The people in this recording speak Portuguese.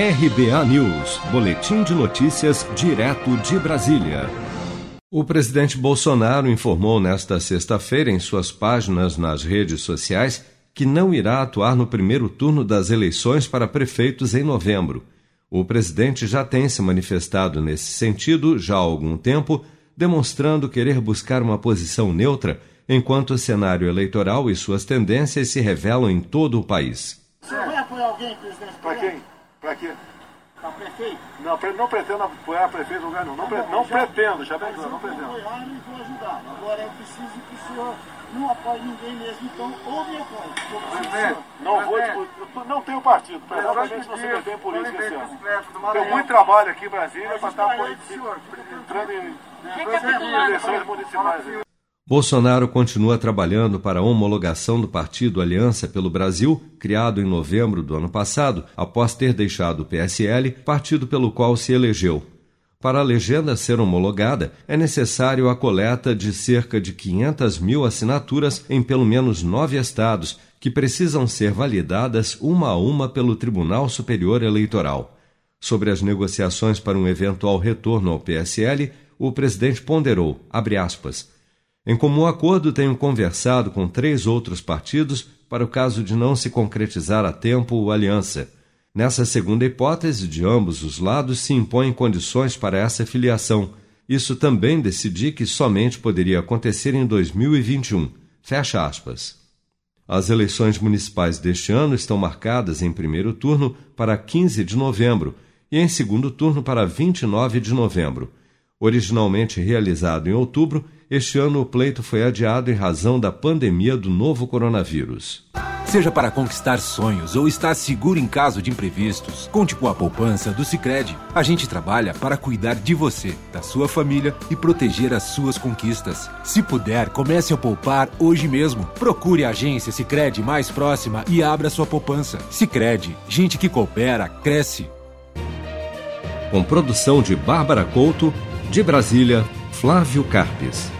RBA News, Boletim de Notícias, direto de Brasília. O presidente Bolsonaro informou nesta sexta-feira em suas páginas nas redes sociais que não irá atuar no primeiro turno das eleições para prefeitos em novembro. O presidente já tem se manifestado nesse sentido já há algum tempo, demonstrando querer buscar uma posição neutra enquanto o cenário eleitoral e suas tendências se revelam em todo o país. Você vai apoiar alguém, presidente? Para quem? Para quê? Para prefeito? Não, não pretendo apoiar prefeito lugar não. Não, pre, não já, pretendo, já bem claro, não pretendo. apoiar e vou ajudar. Agora eu preciso que o senhor não apoie ninguém mesmo, então ou me apoie. Não vou discutir, não tenho partido, exatamente não se meter em política esse ano. Tenho muito trabalho aqui em Brasília para estar entrando em eleições municipais. Bolsonaro continua trabalhando para a homologação do partido Aliança pelo Brasil, criado em novembro do ano passado, após ter deixado o PSL, partido pelo qual se elegeu. Para a legenda ser homologada, é necessário a coleta de cerca de 500 mil assinaturas em pelo menos nove estados, que precisam ser validadas uma a uma pelo Tribunal Superior Eleitoral. Sobre as negociações para um eventual retorno ao PSL, o presidente ponderou, abre aspas, em comum acordo, tenho conversado com três outros partidos para o caso de não se concretizar a tempo o aliança. Nessa segunda hipótese, de ambos os lados se impõem condições para essa filiação. Isso também decidi que somente poderia acontecer em 2021. Fecha aspas. As eleições municipais deste ano estão marcadas em primeiro turno para 15 de novembro e em segundo turno para 29 de novembro. Originalmente realizado em outubro, este ano o pleito foi adiado em razão da pandemia do novo coronavírus. Seja para conquistar sonhos ou estar seguro em caso de imprevistos, conte com a poupança do Sicredi. A gente trabalha para cuidar de você, da sua família e proteger as suas conquistas. Se puder, comece a poupar hoje mesmo. Procure a agência Sicredi mais próxima e abra sua poupança. Sicredi, gente que coopera cresce. Com produção de Bárbara Couto, de Brasília, Flávio Carpes.